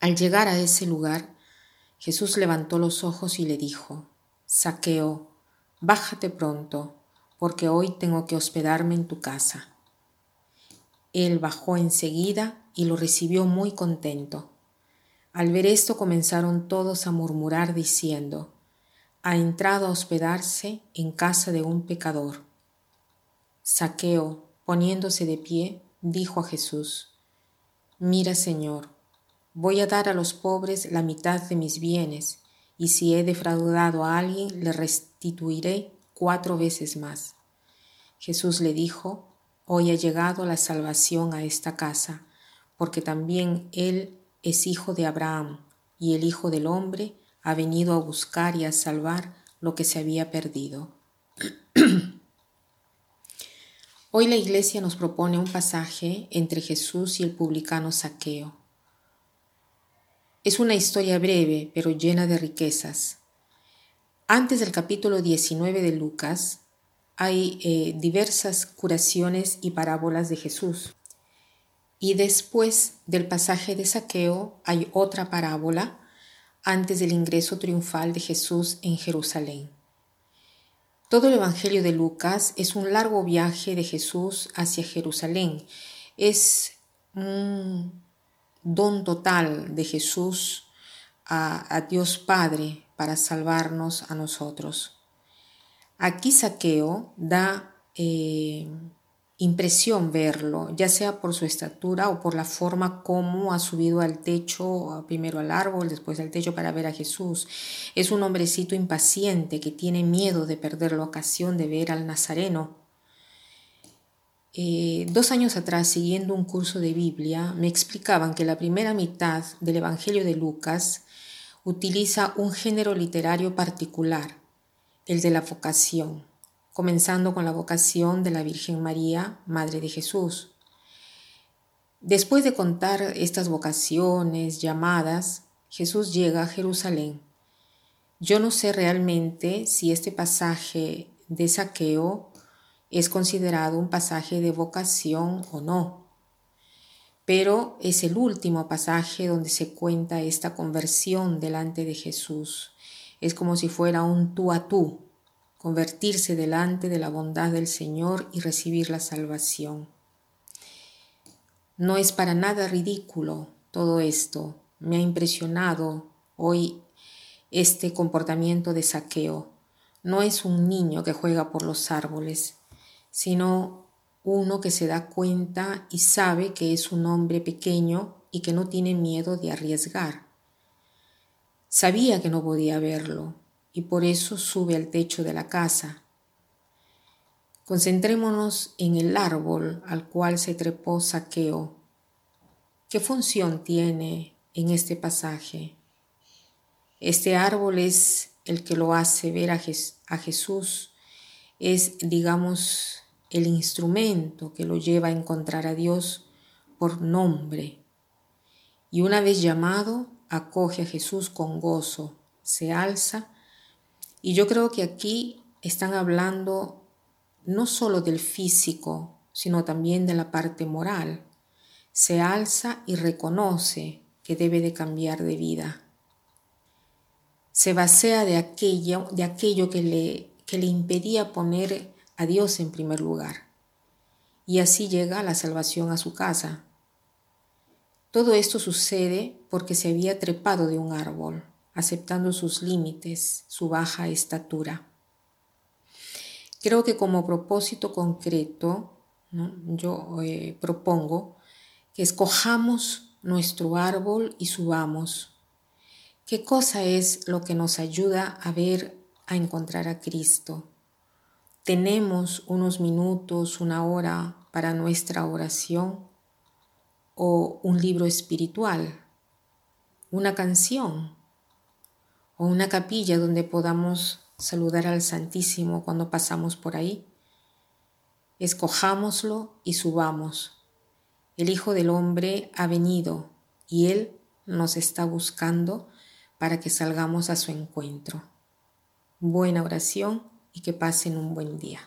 Al llegar a ese lugar, Jesús levantó los ojos y le dijo, Saqueo, bájate pronto, porque hoy tengo que hospedarme en tu casa. Él bajó enseguida y lo recibió muy contento. Al ver esto comenzaron todos a murmurar diciendo, ha entrado a hospedarse en casa de un pecador. Saqueo, poniéndose de pie, dijo a Jesús, Mira, Señor, Voy a dar a los pobres la mitad de mis bienes, y si he defraudado a alguien, le restituiré cuatro veces más. Jesús le dijo, Hoy ha llegado la salvación a esta casa, porque también él es hijo de Abraham, y el Hijo del Hombre ha venido a buscar y a salvar lo que se había perdido. Hoy la Iglesia nos propone un pasaje entre Jesús y el publicano Saqueo. Es una historia breve, pero llena de riquezas. Antes del capítulo 19 de Lucas, hay eh, diversas curaciones y parábolas de Jesús. Y después del pasaje de saqueo hay otra parábola antes del ingreso triunfal de Jesús en Jerusalén. Todo el Evangelio de Lucas es un largo viaje de Jesús hacia Jerusalén. Es un don total de Jesús a, Dios Padre para salvarnos a nosotros. Aquí Saqueo da eh, impresión verlo, ya sea por su estatura o por la forma como ha subido al techo, primero al árbol, después al techo para ver a Jesús. Es un hombrecito impaciente que tiene miedo de perder la ocasión de ver al Nazareno eh, dos años atrás, siguiendo un curso de Biblia, me explicaban que la primera mitad del Evangelio de Lucas utiliza un género literario particular, el de la vocación, comenzando con la vocación de la Virgen María, Madre de Jesús. Después de contar estas vocaciones, llamadas, Jesús llega a Jerusalén. Yo no sé realmente si este pasaje de saqueo es considerado un pasaje de vocación o no. Pero es el último pasaje donde se cuenta esta conversión delante de Jesús. Es como si fuera un tú a tú, convertirse delante de la bondad del Señor y recibir la salvación. No es para nada ridículo todo esto. Me ha impresionado hoy este comportamiento de saqueo. No es un niño que juega por los árboles, sino uno que se da cuenta y sabe que es un hombre pequeño y que no tiene miedo de arriesgar. Sabía que no podía verlo y por eso sube al techo de la casa. Concentrémonos en el árbol al cual se trepó Saqueo. ¿Qué función tiene en este pasaje? Este árbol es el que lo hace ver a, Jesús es, digamos, el instrumento que lo lleva a encontrar a Dios por nombre. Y una vez llamado, acoge a Jesús con gozo, se alza. Y yo creo que aquí están hablando no solo del físico, sino también de la parte moral. Se alza y reconoce que debe de cambiar de vida. Se vacía de aquello, de aquello que le que le impedía poner a Dios en primer lugar. Y así llega la salvación a su casa. Todo esto sucede porque se había trepado de un árbol, aceptando sus límites, su baja estatura. Creo que como propósito concreto, yo eh, propongo que escojamos nuestro árbol y subamos. ¿Qué cosa es lo que nos ayuda a ver a encontrar a Cristo. Tenemos unos minutos, una hora para nuestra oración o un libro espiritual. una canción o una capilla donde podamos saludar al Santísimo cuando pasamos por ahí. Escojámoslo y subamos. El Hijo del Hombre ha venido y Él nos está buscando para que salgamos a su encuentro. Buena oración y que pasen un buen día.